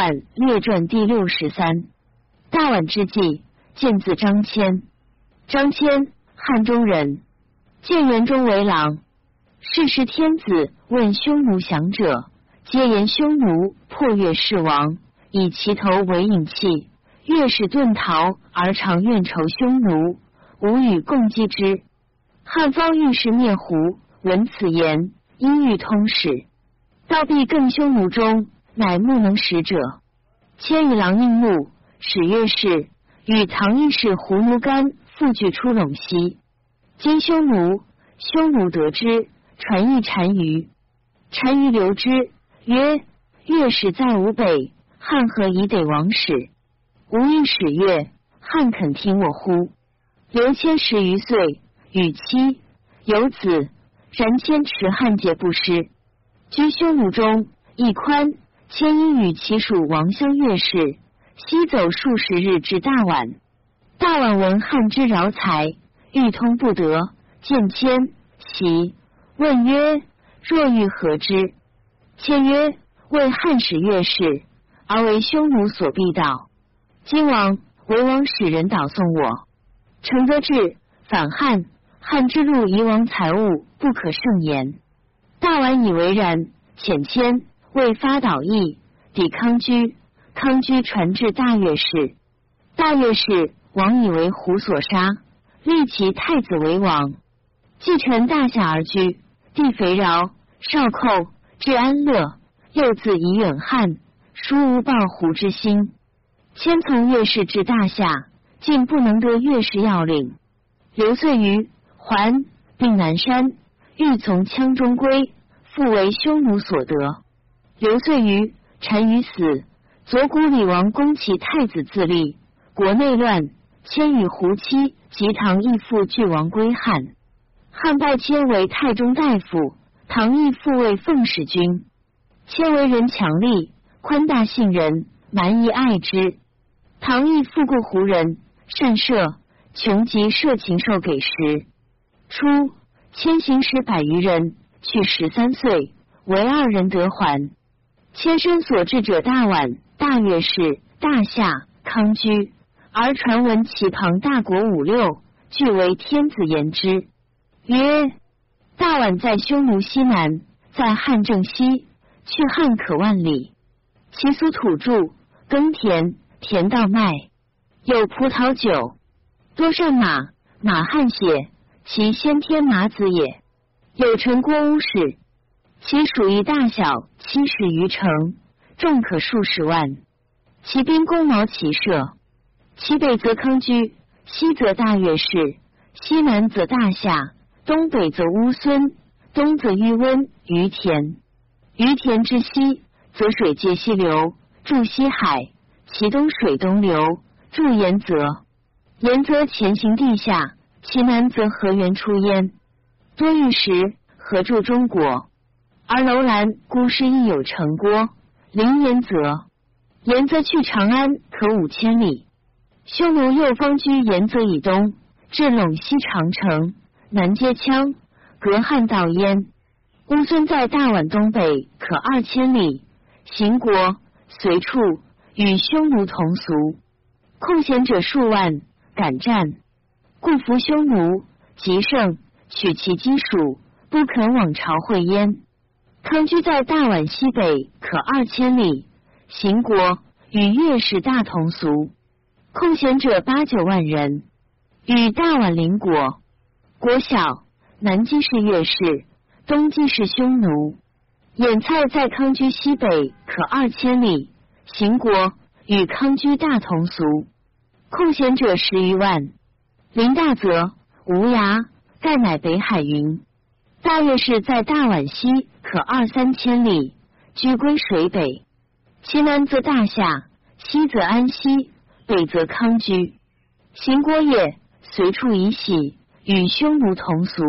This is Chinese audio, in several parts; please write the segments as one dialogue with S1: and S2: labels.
S1: 宛列传第六十三。大宛之际，见字张骞。张骞，汉中人，建元中为郎。世时天子问匈奴降者，皆言匈奴破越氏王，以其头为引器。越氏遁逃，而常怨仇匈奴，无与共击之。汉方御史灭胡，闻此言，因欲通使，道必更匈奴中，乃木能使者。千与郎应木，使月氏与唐义士胡奴干复聚出陇西。今匈奴，匈奴得之。传译单于，单于留之，曰：“月使在吾北，汉何以得王使？吾欲使月，汉肯听我乎？”刘谦十余岁，与妻有子，然谦持汉节不失。居匈奴中，一宽。谦因与其属王相越氏，西走数十日至大宛。大宛闻汉之饶才，欲通不得，见谦，喜。问曰：“若欲何之？”谦曰：“为汉使越氏，而为匈奴所必道。今王为王使人导送我，成则至反汉。汉之路夷王财物不可胜言。大宛以为然，遣谦为发导义，抵康居。康居传至大越氏，大越氏王以为胡所杀，立其太子为王，继承大夏而居。”地肥饶，少寇，至安乐。又自以远汉，殊无报胡之心。迁从月氏至大夏，竟不能得月氏要领。刘遂于还，并南山，欲从羌中归，复为匈奴所得。刘遂于单于死，左谷李王攻其太子自立，国内乱，迁与胡妻及唐义父俱亡归汉。汉拜迁为太中大夫，唐义复为奉使君。迁为人强力，宽大信人，蛮夷爱之。唐义复过胡人，善射，穷极射禽兽给食。初，迁行使百余人，去十三岁，唯二人得还。迁身所至者大宛、大月氏、大夏、康居，而传闻其旁大国五六，俱为天子言之。曰：大宛在匈奴西南，在汉正西，去汉可万里。其俗土著，耕田，田稻麦，有葡萄酒，多善马，马汗血，其先天马子也。有城郭屋室，其属于大小七十余城，众可数十万。其兵弓矛骑射，其北则康居，西则大月氏，西南则大夏。东北则乌孙，东则淤温于田，于田之西则水界西流，注西海；其东水东流，注盐泽。盐泽前行地下，其南则河源出焉。多玉石，合注中国。而楼兰、孤师亦有城郭，临延泽。延泽去长安可五千里。匈奴右方居延泽以东，至陇西长城。南接羌，隔汉道燕。乌孙在大宛东北，可二千里。行国随处，与匈奴同俗。空闲者数万，敢战，故服匈奴，极盛，取其基属，不肯往朝会焉。康居在大宛西北，可二千里。行国与越氏大同俗。空闲者八九万人，与大宛邻国。国小，南击是越氏，东击是匈奴。眼蔡在康居西北，可二千里。行国与康居大同俗，空闲者十余万。临大泽，无涯，盖乃北海云。大越氏在大宛西，可二三千里，居归水北。其南则大夏，西则安西，北则康居。行国也，随处以喜。与匈奴同俗，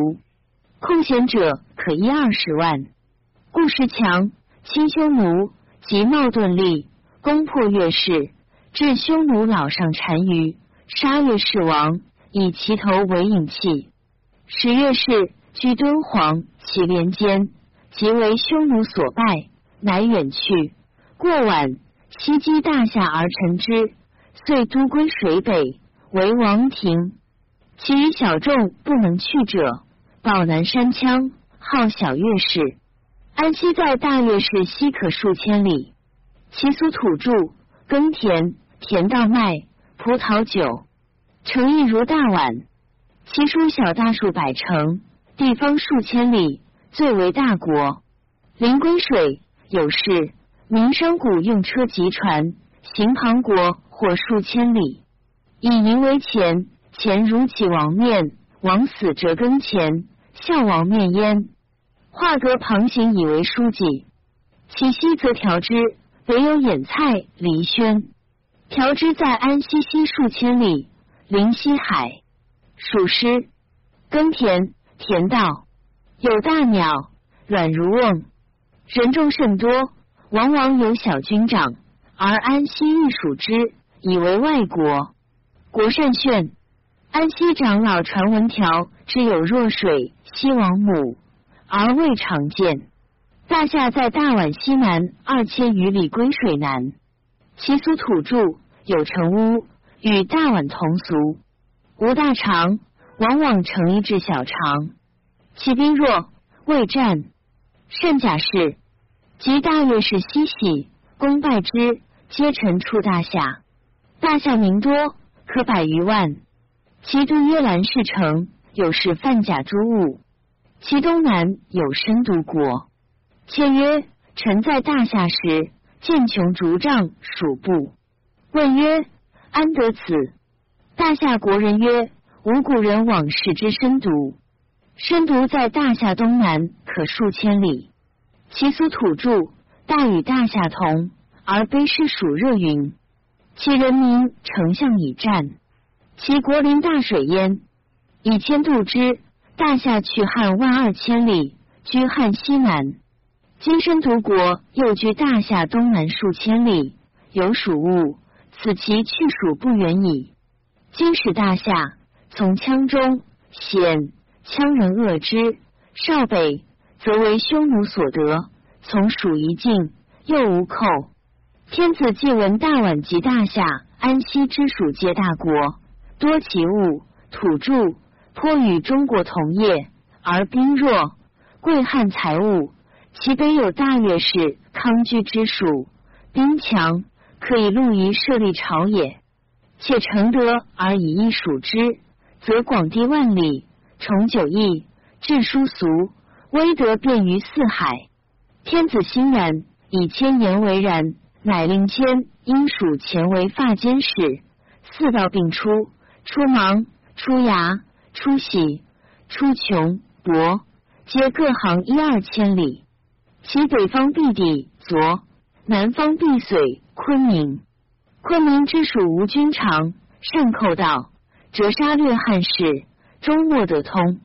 S1: 空闲者可一二十万。故时强，亲匈奴，及冒顿立，攻破越氏，至匈奴老上单于，杀越氏王，以其头为引器，使越氏居敦煌其连间，即为匈奴所败，乃远去。过晚，西击大夏而臣之，遂都归水北，为王庭。其余小众不能去者，保南山羌，号小月氏。安西在大月氏西可数千里，其俗土著，耕田，田稻麦，葡萄酒，诚意如大宛。其书小大数百城，地方数千里，最为大国。临归水，有事，民商贾用车及船，行旁国或数千里，以银为钱。钱如起王面，王死折耕钱，孝王面焉。画阁旁行以为书记，其西则调之，北有眼菜、黎轩。调之在安西西数千里，临西海。属师，耕田，田道，有大鸟，软如瓮。人众甚多，往往有小军长，而安西欲属之，以为外国。国善炫。安西长老传文条，之有弱水，西王母，而未常见。大夏在大宛西南二千余里归水南，其俗土著有城屋，与大宛同俗，无大长，往往成一至小长。其兵弱，未战，甚甲士。及大月氏西喜，功败之，皆臣出大夏。大夏民多，可百余万。其都约兰氏城，有是犯甲诸物。其东南有深毒国。妾曰：臣在大夏时，见穷竹杖属部。问曰：安得此？大夏国人曰：无古人往视之深毒。深毒在大夏东南，可数千里。其俗土著，大与大夏同，而卑湿暑热云。其人民丞相以战。其国临大水焉，以千度之。大夏去汉万二千里，居汉西南。今申独国又居大夏东南数千里，有属物，此其去属不远矣。今使大夏从羌中险，羌人恶之。少北则为匈奴所得，从属一境，又无寇。天子既闻大宛及大夏、安息之属皆大国。多其物土著，颇与中国同业，而兵弱，贵汉财物。其北有大月氏、康居之属，兵强，可以陆夷设立朝野。且承德而以一属之，则广地万里，崇九亿，治殊俗，威德便于四海。天子欣然，以千言为然，乃令千因属前为发监使，四道并出。出芒、出牙、出喜、出穷、博，皆各行一二千里。其北方必抵左，南方必绥昆明。昆明之属无君长，善寇道，折杀掠汉士，终莫得通。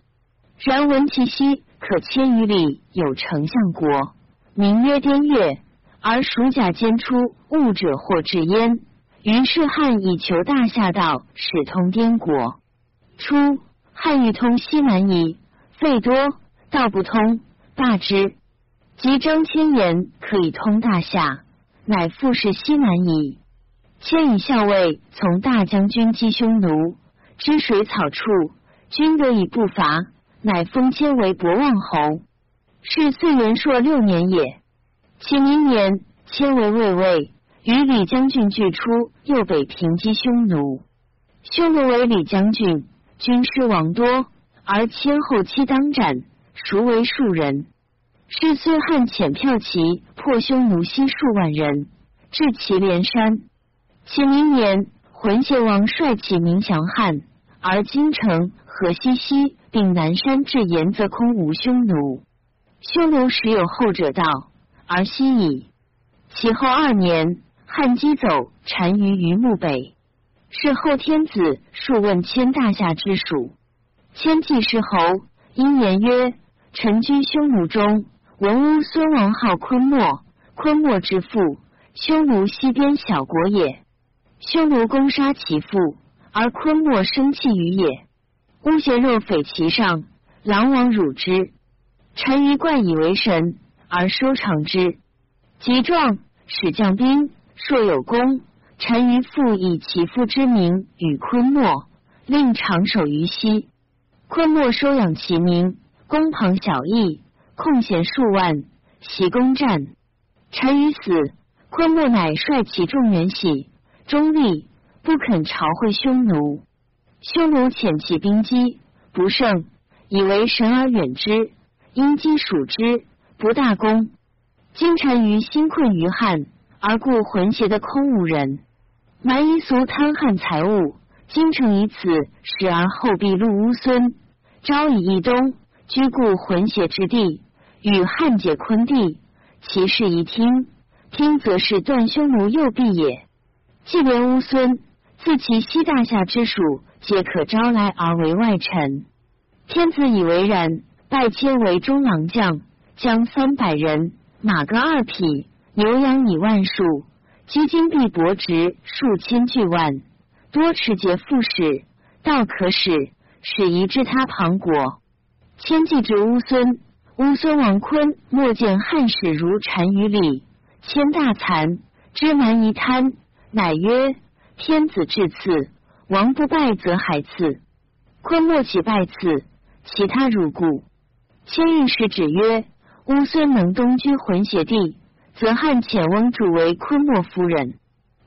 S1: 然闻其西可千余里有丞相国，名曰滇越，而蜀甲兼出物者或至焉。于是汉以求大夏道，使通滇国。初，汉欲通西南夷，费多，道不通，罢之。及张骞言可以通大夏，乃复是西南夷。千以校尉从大将军击匈奴，知水草处，君得以不伐，乃封迁为博望侯。是岁元朔六年也。其明年，迁为卫尉。与李将军俱出，右北平击匈奴。匈奴为李将军，军师王多，而迁后期当斩，孰为庶人。是岁汉遣骠骑破匈奴西数万人，至祁连山。其明年，浑邪王率起明降汉，而京城、河西西并南山至延则空无匈奴。匈奴时有后者道，而西矣。其后二年。汉击走单于于墓北，是后天子数问迁大夏之属。迁季是侯，因言曰：“臣居匈奴中，闻乌孙王号昆莫，昆莫之父，匈奴西边小国也。匈奴攻杀其父，而昆莫生气于也。乌邪肉匪其上，狼王辱之。单于冠以为神，而收藏之。及壮，使将兵。”硕有功。单于复以其父之名与昆莫，令长守于西。昆莫收养其民，攻庞小邑，空闲数万，袭攻战。单于死，昆莫乃率其众援喜，中立，不肯朝会匈奴。匈奴遣其兵击，不胜，以为神而远之。因击属之，不大功。今臣于心困于汉，而故浑邪的空无人。蛮夷俗贪汉财物，京城以此使而后必入乌孙，昭以一东，居故浑邪之地，与汉解昆地，其事一听。听则是断匈奴右臂也。既连乌孙，自其西大夏之属，皆可招来而为外臣。天子以为然，拜迁为中郎将，将三百人，马各二匹，牛羊以万数。积金币帛值数千巨万，多持节副使，道可使，使移至他庞国。迁计至乌孙，乌孙王坤莫见汉使如单于礼，迁大惭，知蛮夷贪，乃曰：天子至赐，王不拜则还赐。坤莫起拜赐，其他如故。千御史指曰：乌孙能东居浑邪地。则汉遣翁主为昆莫夫人。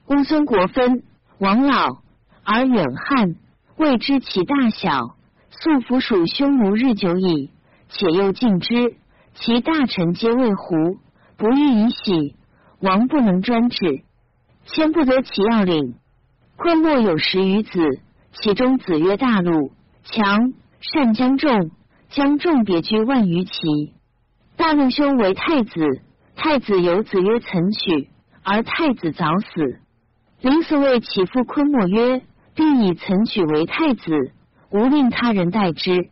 S1: 乌孙国分，王老而远汉，未知其大小。素服属匈奴日久矣，且又敬之，其大臣皆为胡，不欲以喜。王不能专制，先不得其要领。昆莫有十余子，其中子曰大陆强，善将众，将众别居万余骑。大陆兄为太子。太子有子曰岑取，而太子早死。临死谓其父昆莫曰：“必以岑取为太子，无令他人代之。”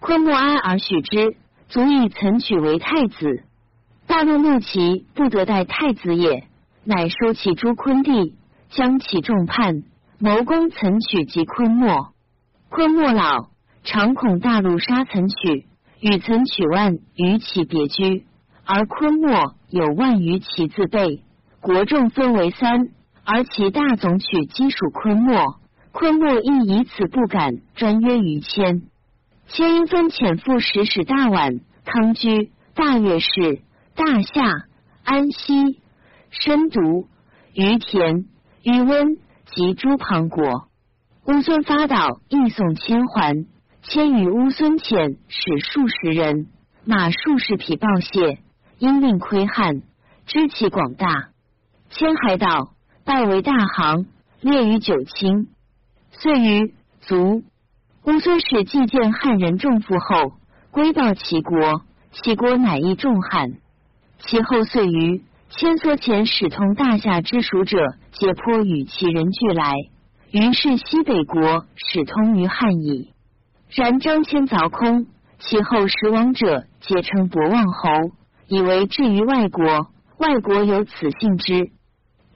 S1: 昆莫哀而许之，足以岑取为太子。大陆怒其不得代太子也，乃收其诸昆弟，将其众叛，谋攻岑取及昆莫。昆莫老，常恐大陆杀岑取，与岑取万与其别居。而昆莫有万余骑自备，国众分为三，而其大总取基属昆莫，昆莫亦以此不敢专约于谦。谦因分遣赴使使大宛、康居、大月氏、大夏、安西、深毒、于田、于温及诸庞国。乌孙发岛，亦送千还。谦与乌孙遣使数十人，马数十匹报谢。因令窥汉，知其广大，迁海岛，拜为大行，列于九卿。遂于卒。乌孙氏既见汉人重负后，归报齐国，齐国乃益重汉。其后遂于迁所遣使通大夏之属者，皆颇与其人俱来。于是西北国使通于汉矣。然张骞凿空，其后使王者，皆称博望侯。以为至于外国，外国有此信之。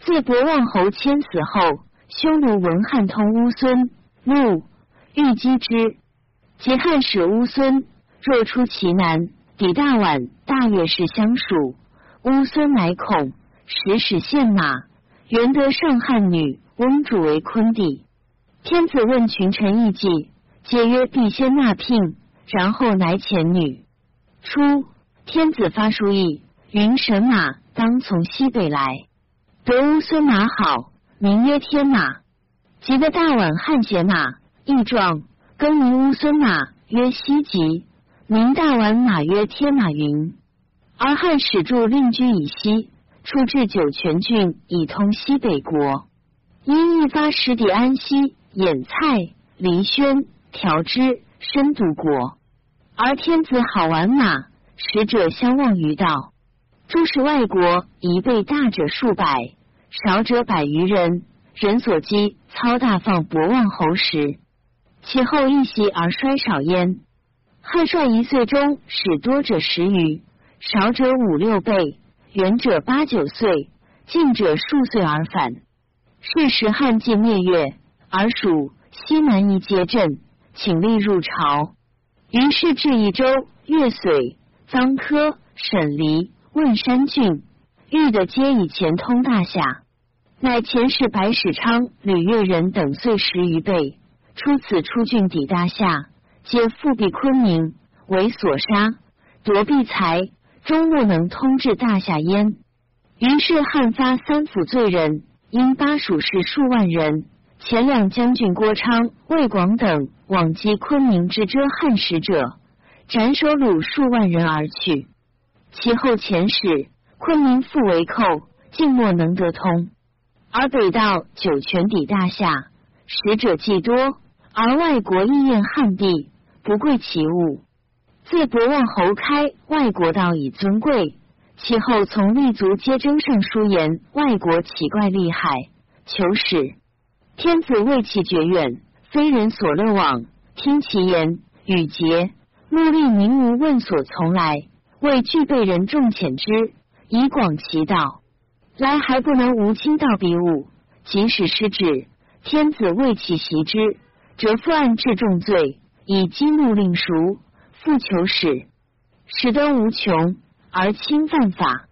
S1: 自博望侯迁死后，匈奴闻汉通乌孙，怒，欲击之。及汉使乌孙，若出其南，抵大宛、大月氏相属，乌孙乃恐，使使献马，原得上汉女翁主为昆弟。天子问群臣议计，皆曰必先纳聘，然后乃遣女。初。天子发书意，云神马当从西北来。得乌孙马好，名曰天马。即得大宛汉血马，义壮，更名乌孙马曰西极，名大宛马曰天马云。而汉使助令居以西，出至酒泉郡，以通西北国。因一发使抵安西、兖蔡、黎宣、调之、深度国。而天子好玩马。使者相望于道，诸使外国一备大者数百，少者百余人。人所积，操大放博望侯时，其后一袭而衰少焉。汉帅一岁中，使多者十余，少者五六倍，远者八九岁，近者数岁而返。是时汉晋灭越，而蜀西南夷皆镇，请立入朝。于是至益州、越绥。臧科、沈黎、汶山郡，遇的皆以前通大夏。乃前世白史昌、吕越人等岁十余倍，出此出郡抵大夏，皆复辟昆明，为所杀，夺必财，终莫能通至大夏焉。于是汉发三府罪人，因巴蜀士数万人，前两将军郭昌、魏广等往击昆明之遮汉使者，斩首虏数万人而去。其后遣使，昆明复为寇，竟莫能得通。而北道酒泉抵大夏，使者既多，而外国意厌汉地，不贵其物。自博望侯开外国道以尊贵。其后从立足皆征上书言外国奇怪厉害，求使天子为其绝远，非人所乐往。听其言，语节目立明无问所从来，为具备人众遣之，以广其道。来还不能无亲道比武，即使失旨，天子为其袭之，折复案治重罪，以激怒令赎，复求使，使得无穷。而侵犯法，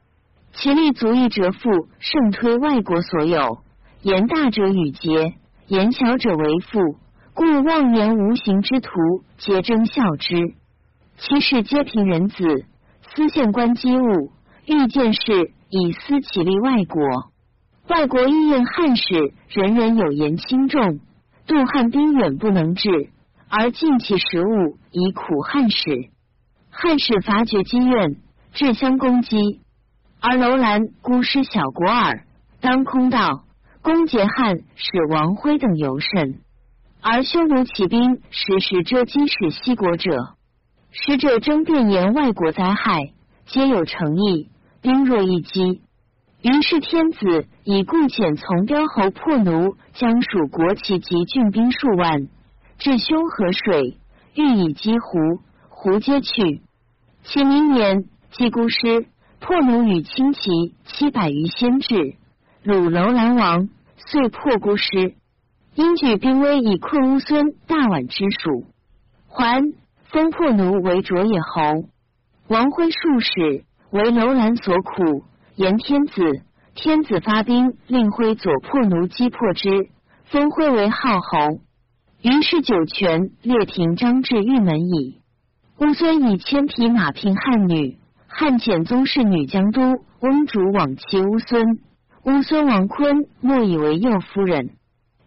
S1: 其力足以折复胜推外国所有。言大者与节，言小者为父，故妄言无形之徒，皆争效之。其事皆凭人子，私献官机物，欲见事以私其利外国。外国意厌汉使，人人有言轻重，渡汉兵远不能至，而尽其食物以苦汉使。汉使伐绝积怨。至相攻击，而楼兰孤师小国耳。当空道攻劫汉，使王辉等尤甚。而匈奴起兵，时时遮击使西国者，使者争辩言外国灾害，皆有诚意。兵若一击，于是天子以故遣从标侯破奴，将属国旗及郡兵数万，至凶河水，欲以击胡，胡皆去。其明年。祭孤师破奴与轻骑七百余先至，鲁楼兰王遂破孤师，因举兵威以困乌孙大宛之属，还封破奴为卓野侯。王辉数使为楼兰所苦，言天子，天子发兵令辉左破奴击破之，封辉为号侯。于是酒泉列亭张至玉门矣。乌孙以千匹马聘汉女。汉遣宗室女江都翁主往妻乌孙，乌孙王坤莫以为右夫人。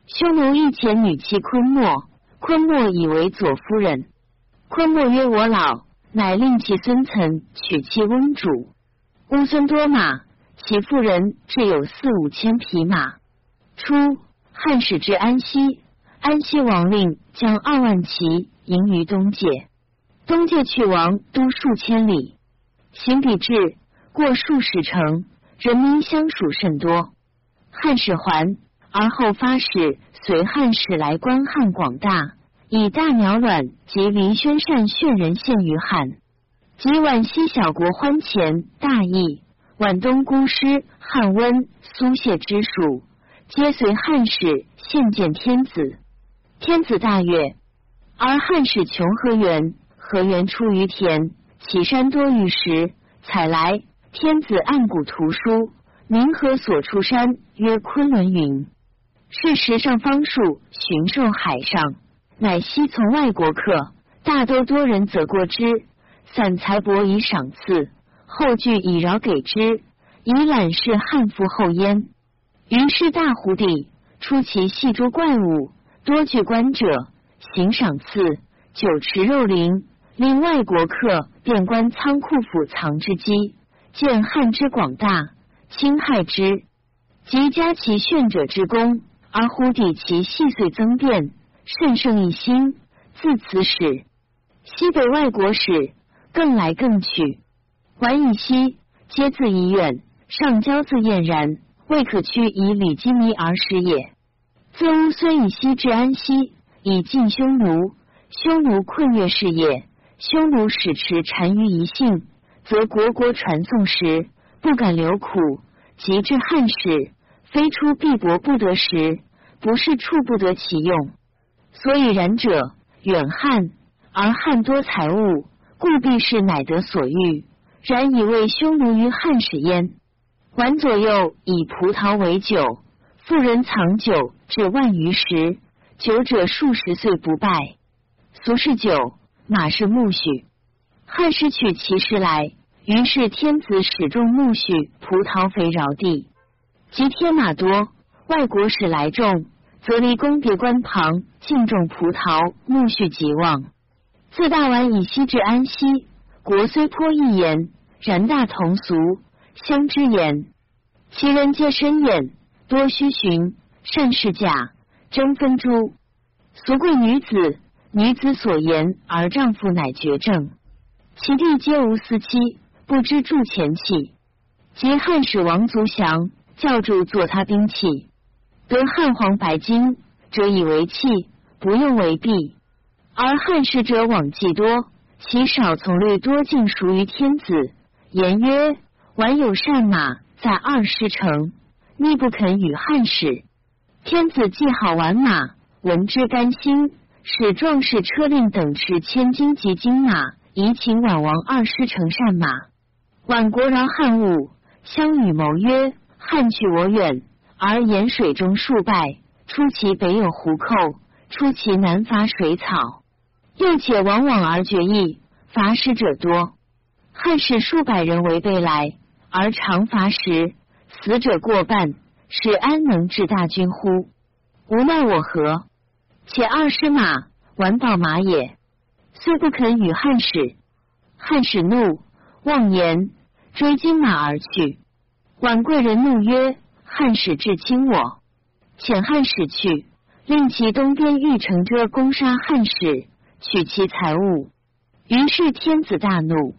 S1: 匈奴亦遣女妻昆莫，昆莫以为左夫人。昆莫曰：“我老，乃令其孙岑娶妻翁主。”乌孙多马，其妇人至有四五千匹马。初，汉使至安西，安西王令将二万骑迎于东界，东界去王都数千里。行笔至，过数十城，人民相属甚多。汉使还，而后发使随汉使来观汉广大，以大鸟卵及林宣善炫人献于汉。及皖西小国欢前大义，皖东孤师汉温苏谢之属，皆随汉使献见天子。天子大悦，而汉使穷河源，河源出于田。其山多玉石，采来。天子按古图书，明河所出山曰昆仑云。是时上方树巡狩海上，乃西从外国客，大多多人则过之，散财帛以赏赐，后具以饶给之，以览视汉服后焉。于是大湖地出其细诸怪物，多具观者，行赏赐，酒池肉林。令外国客便观仓库府藏之机，见汉之广大，侵害之，及加其炫者之功，而忽抵其细碎增变，甚胜一心。自此始，西北外国使更来更去，还以西，皆自医院，上交自晏然，未可屈以礼金弥而始也。自乌孙以西至安西，以尽匈奴，匈奴困越事也。匈奴使持单于一姓，则国国传颂时不敢留苦；及至汉使，非出必帛不得时，不是处不得其用。所以然者远汉，而汉多财物，故必是乃得所欲。然以为匈奴于汉使焉。晚左右以葡萄为酒，妇人藏酒至万余时，酒者数十岁不败。俗是酒，马是苜蓿。汉时取其时来，于是天子始种苜蓿、葡萄肥饶地。及天马多，外国使来种，则离宫别官旁，尽种葡萄、苜蓿极旺。自大宛以西至安西，国虽颇异言，然大同俗，相之言。其人皆深眼，多虚寻，善事假，争分诸。俗贵女子，女子所言而丈夫乃绝症。其弟皆无私妻，不知铸前器。及汉使王族降，教主作他兵器，得汉黄白金，者以为器，不用为璧。而汉使者往计多，其少从略多，尽属于天子。言曰：晚有善马。在二师城，逆不肯与汉使。天子既好玩马，闻之甘心，使壮士车令等持千金及金马，以请宛王二师乘善马。宛国饶汉物，相与谋曰：汉去我远，而沿水中数败。出其北有胡寇，出其南伐水草。又且往往而决意，伐师者多。汉使数百人为备来。而常伐时，死者过半，使安能治大军乎？无奈我何？且二师马，完宝马也，虽不肯与汉使。汉使怒，妄言，追金马而去。宛贵人怒曰：“汉使至亲我，遣汉使去，令其东边玉城遮攻杀汉使，取其财物。”于是天子大怒。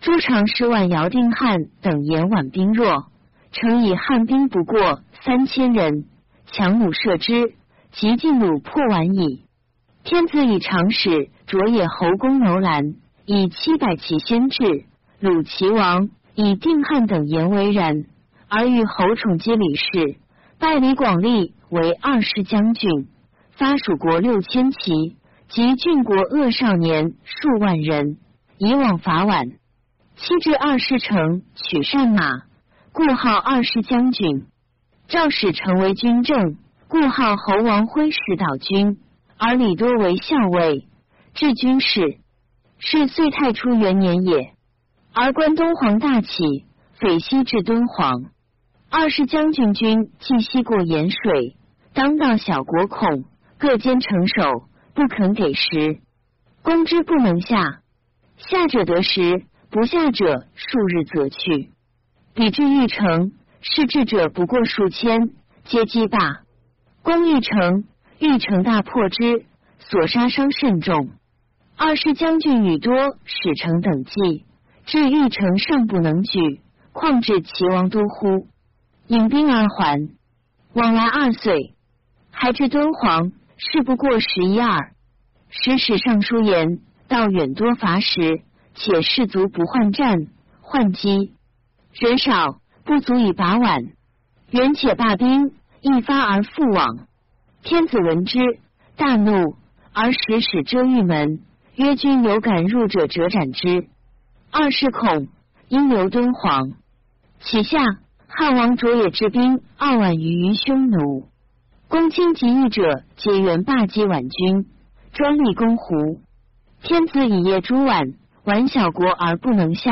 S1: 诸常十万姚定汉等言宛兵弱，乘以汉兵不过三千人，强弩射之，即尽弩破宛矣。天子以长史卓野侯公楼兰以七百骑先至，鲁齐王以定汉等言为然，而与侯宠接李氏，拜李广利为二世将军，发蜀国六千骑及郡国恶少年数万人，以往伐宛。七至二世城，取善马，故号二世将军。赵使成为军政，故号侯王挥使导军，而李多为校尉，治军事。是岁太初元年也。而关东黄大起，匪西至敦煌。二世将军军既西过盐水，当道小国恐各坚城守，不肯给食，攻之不能下。下者得食。不下者数日则去，比至玉城，是至者不过数千，皆击罢。攻玉城，玉城大破之，所杀伤甚重。二师将军与多使臣等计，至玉城尚不能举，况至齐王都乎？引兵而还，往来二岁，还至敦煌，事不过十一二。使使尚书言，道远多伐时。且士卒不患战，患机人少，不足以把晚。元且罢兵，一发而复往。天子闻之，大怒，而使使遮玉门，曰：“君有敢入者，折斩之。”二是恐，因留敦煌。其下汉王卓也之兵二万余于匈奴，公卿及御者皆原霸击宛军，专立攻胡。天子以夜诸宛。宛小国而不能下，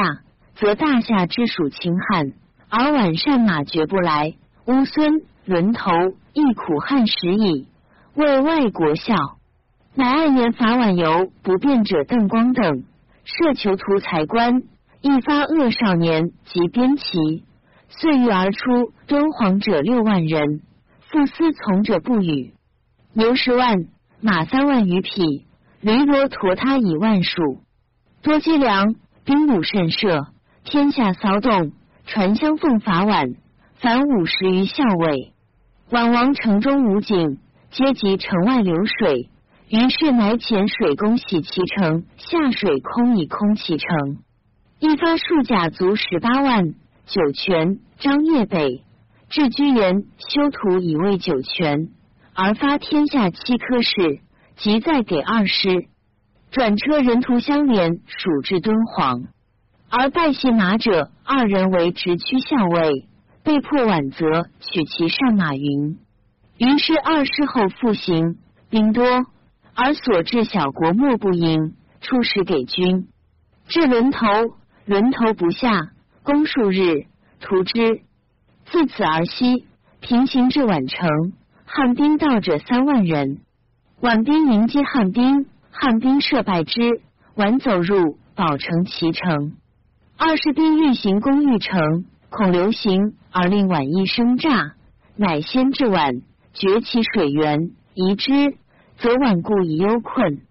S1: 则大夏之属秦汉；而宛善马绝不来，乌孙轮头亦苦汉时矣。为外国笑，乃二年伐宛游不便者邓光等，设囚徒才官，一发恶少年及边骑，遂欲而出敦煌者六万人，复思从者不语。牛十万，马三万余匹，驴骡驮他以万数。多积粮，兵弩甚设，天下骚动，传相奉伐宛，凡五十余校尉。宛王城中武警，皆及城外流水，于是乃遣水攻洗其城，下水空以空其城。一发数甲卒十八万。酒泉、张掖北至居延，修土以为酒泉，而发天下七科士，即再给二师。转车人途相连，属至敦煌，而拜谢马者二人为直驱校尉，被迫晚则取其善马云。于是二世后复行，兵多，而所至小国莫不迎，出使给军。至轮头，轮头不下，攻数日，屠之。自此而西，平行至宛城，汉兵到者三万人。宛兵迎击汉兵，汉兵设败之，宛走入保城其城。二士兵欲行攻玉城，恐流行，而令宛一生诈，乃先至宛，决其水源，移之，则宛固以忧困，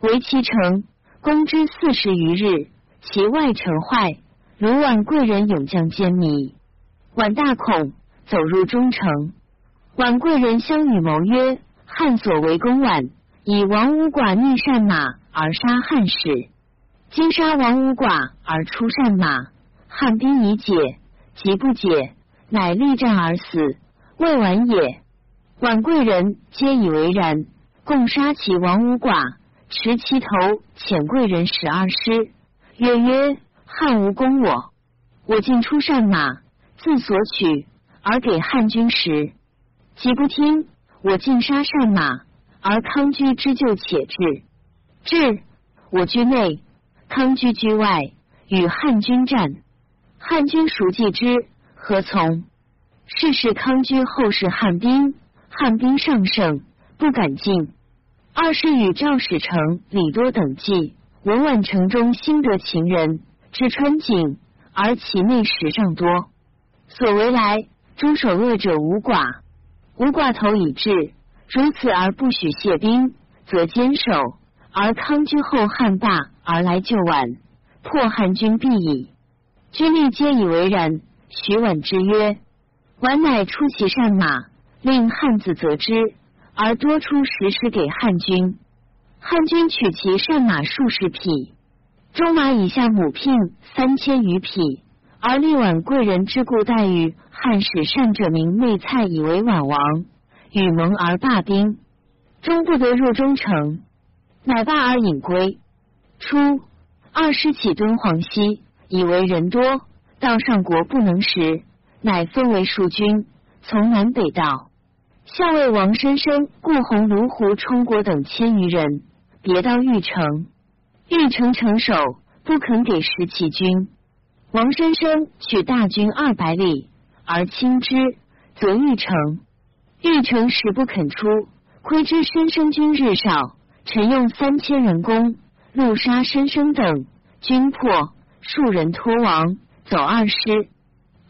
S1: 为其城。攻之四十余日，其外城坏，卢宛贵人勇将坚迷，宛大恐，走入中城。宛贵人相与谋曰：“汉所围攻宛，以王无寡逆善马而杀汉使。今杀王无寡而出善马，汉兵已解，即不解，乃力战而死，未晚也。”宛贵人皆以为然，共杀其王无寡。持其头，遣贵人十二师，曰：“曰汉无攻我，我尽出善马，自所取而给汉军食。即不听，我尽杀善马，而康居之救且至。至，我居内，康居居外，与汉军战。汉军熟计之，何从？是是康居后是汉兵，汉兵上胜，不敢进。”二是与赵使成、李多等计，文宛城中新得秦人，至川井，而其内食尚多。所为来，诸守恶者无寡，无寡头以至，如此而不许谢兵，则坚守。而康居后汉霸而来救宛，破汉军必矣。军吏皆以为然。许宛之曰：“宛乃出其善马，令汉子责之。”而多出十师给汉军，汉军取其善马数十匹，中马以下母聘三千余匹，而立宛贵人之故，待遇汉使善者名内蔡以为宛王，与盟而罢兵，终不得入中城，乃罢而引归。初，二师起敦煌西，以为人多，道上国不能食，乃分为数军，从南北道。校尉王申生、顾鸿、卢胡、冲国等千余人，别到玉城。玉城城守不肯给食其军。王申生取大军二百里而轻之，则玉城。玉城时不肯出，窥知申生军日少，臣用三千人攻，怒杀申生等，军破，数人脱亡，走二师。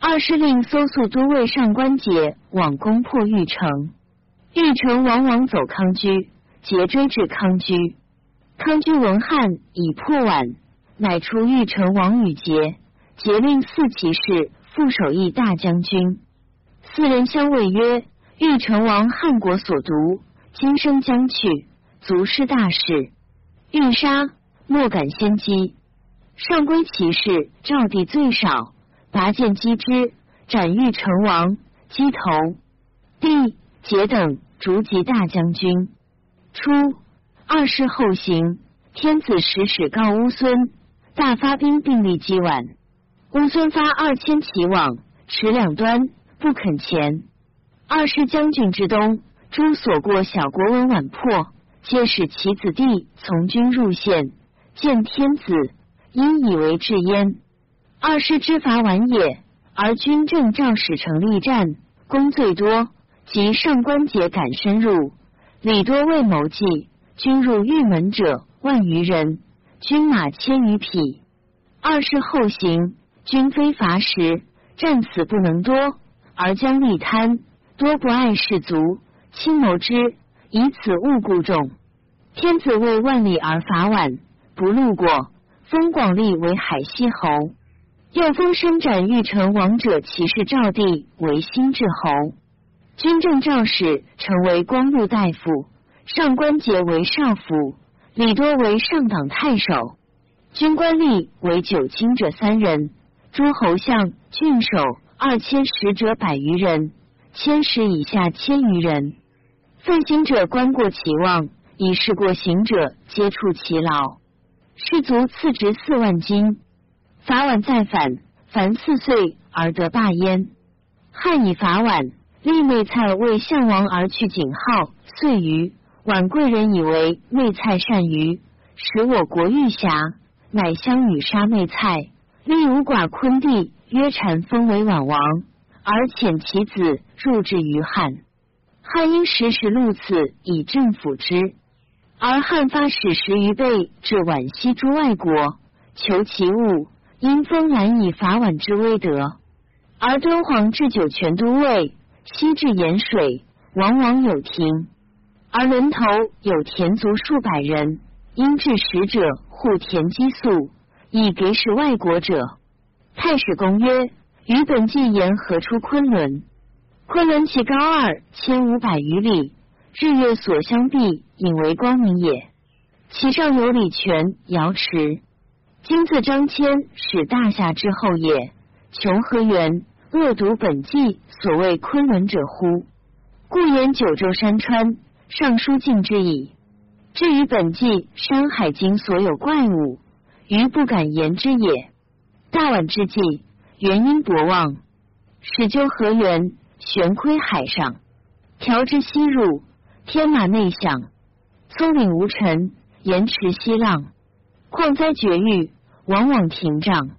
S1: 二师令搜素都尉上官桀往攻破玉城，玉城往往走康居，桀追至康居。康居闻汉已破晚，乃出玉城王与桀，桀令四骑士副守义大将军。四人相谓曰：“玉城王汉国所独，今生将去，足是大事。欲杀，莫敢先击。上归骑士赵地最少。”拔剑击之，斩玉成王，击头。帝节等逐级大将军。初，二世后行，天子使使告乌孙，大发兵并立击晚。乌孙发二千骑往，持两端，不肯前。二世将军之东，诸所过小国闻晚破，皆使其子弟从军入县，见天子，因以为至焉。二师之伐完也，而军政赵使成力战，功最多。及上官桀敢深入，李多未谋计，军入玉门者万余人，军马千余匹。二师后行，军非伐时，战死不能多，而将力贪，多不爱士卒，亲谋之，以此误故众。天子为万里而伐宛，不路过，封广利为海西侯。又封生斩玉成王者骑士赵地为新至侯，军政赵使成为光禄大夫，上官桀为少府，李多为上党太守，军官吏为九卿者三人，诸侯相、郡守二千使者百余人，千使以下千余人。奉行者观过其望，以示过行者皆触其劳，士卒赐职四万金。伐宛再反，凡四岁而得罢焉。汉以伐宛，立媚蔡为项王而去景号，遂于晚贵人以为媚蔡善于使我国玉霞，乃相与杀媚蔡，立五寡昆帝曰禅封为宛王，而遣其子入至于汉。汉因时时录此以政府之，而汉发使十余倍至皖西诸外国求其物，因风难以伐皖之威德。而敦煌至酒泉都尉，西至盐水，往往有亭。而轮头有田族数百人，因至使者护田积粟，以给使外国者。太史公曰：与本纪言何出昆仑？昆仑其高二千五百余里，日月所相避，引为光明也。其上有礼泉、瑶池。今自张骞使大夏之后也，穷河源恶读本纪所谓昆仑者乎？故言九州山川。尚书尽之矣。至于本纪《山海经》所有怪物，余不敢言之也。大宛之际，元因博望，始究河源，悬窥海上，调之西入，天马内向，葱岭无尘，延池西浪，矿灾绝域，往往停障。